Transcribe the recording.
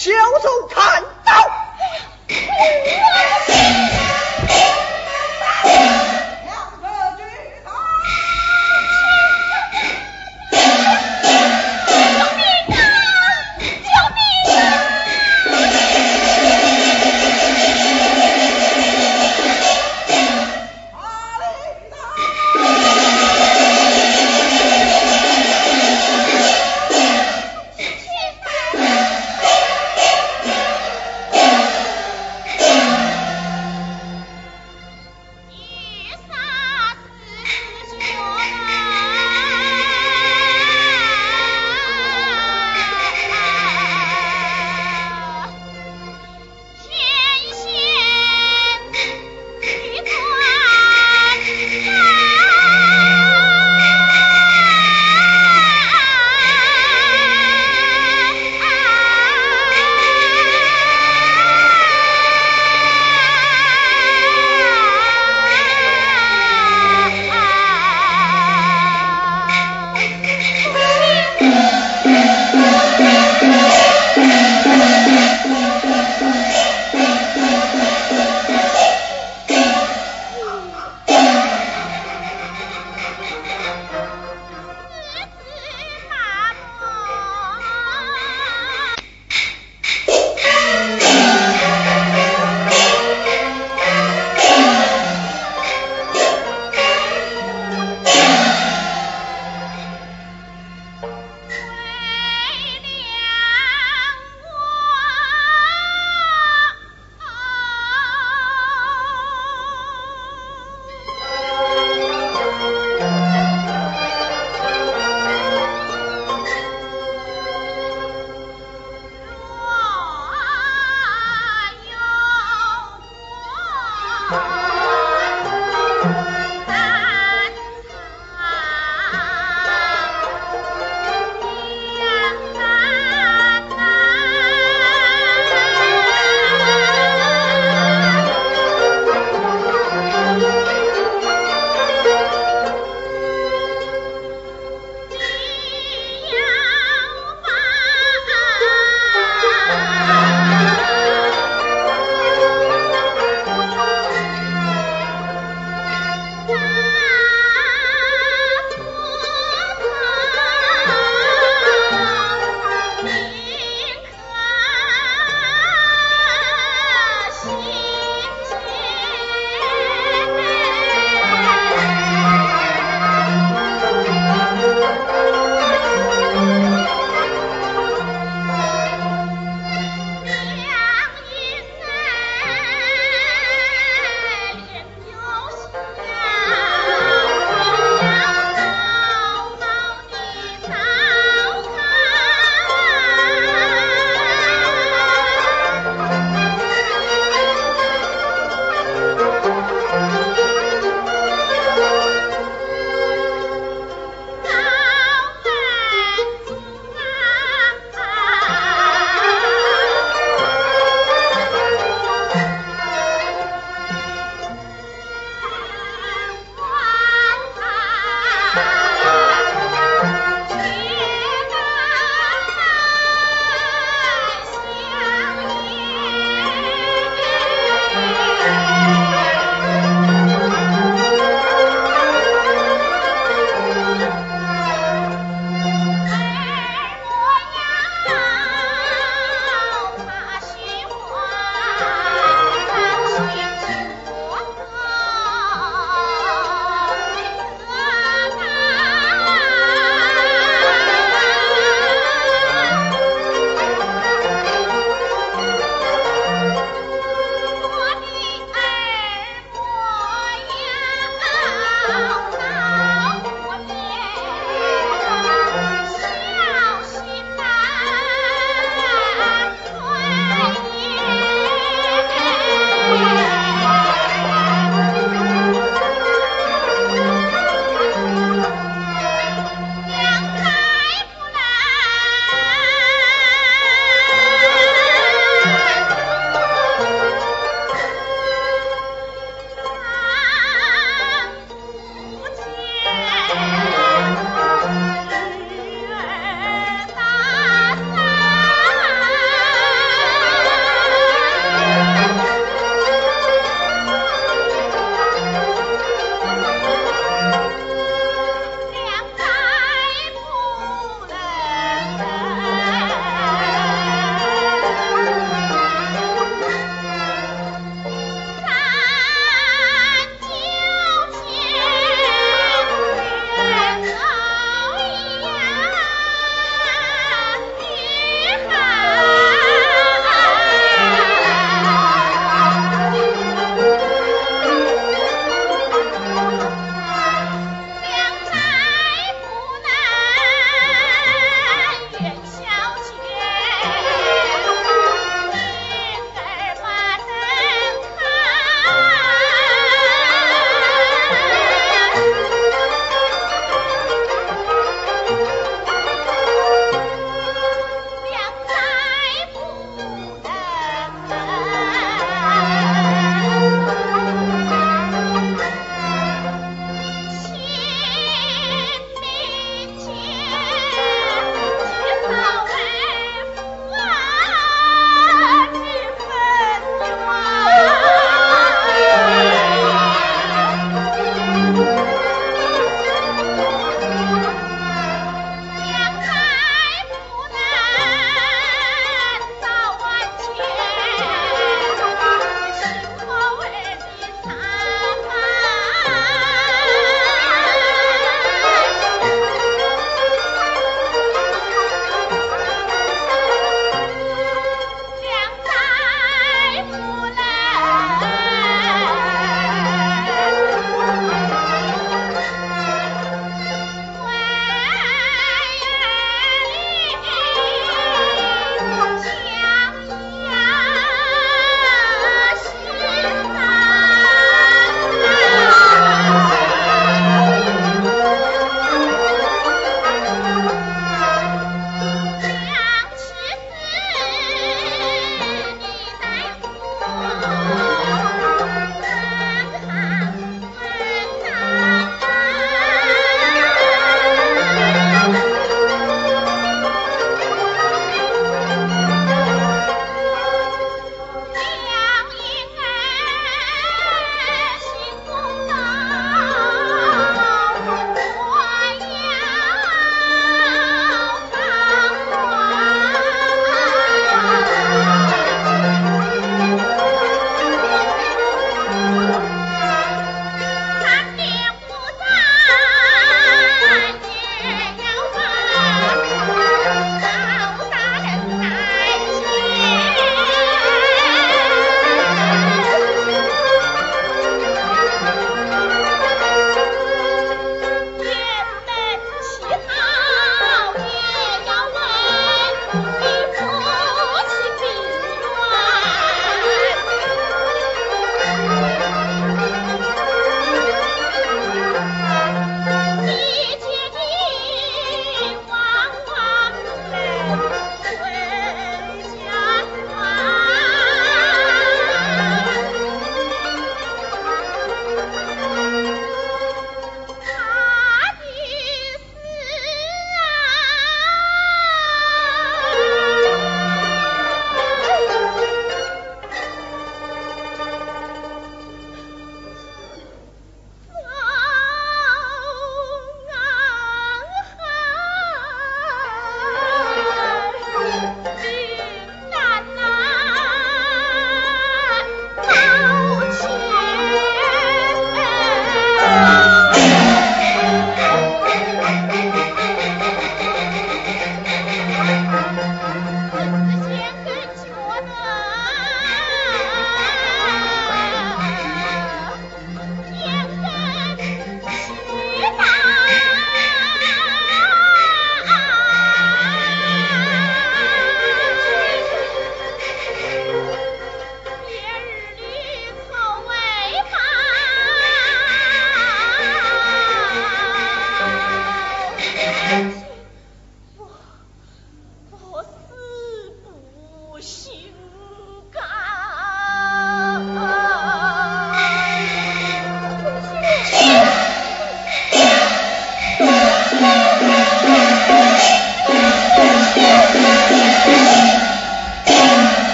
小手拍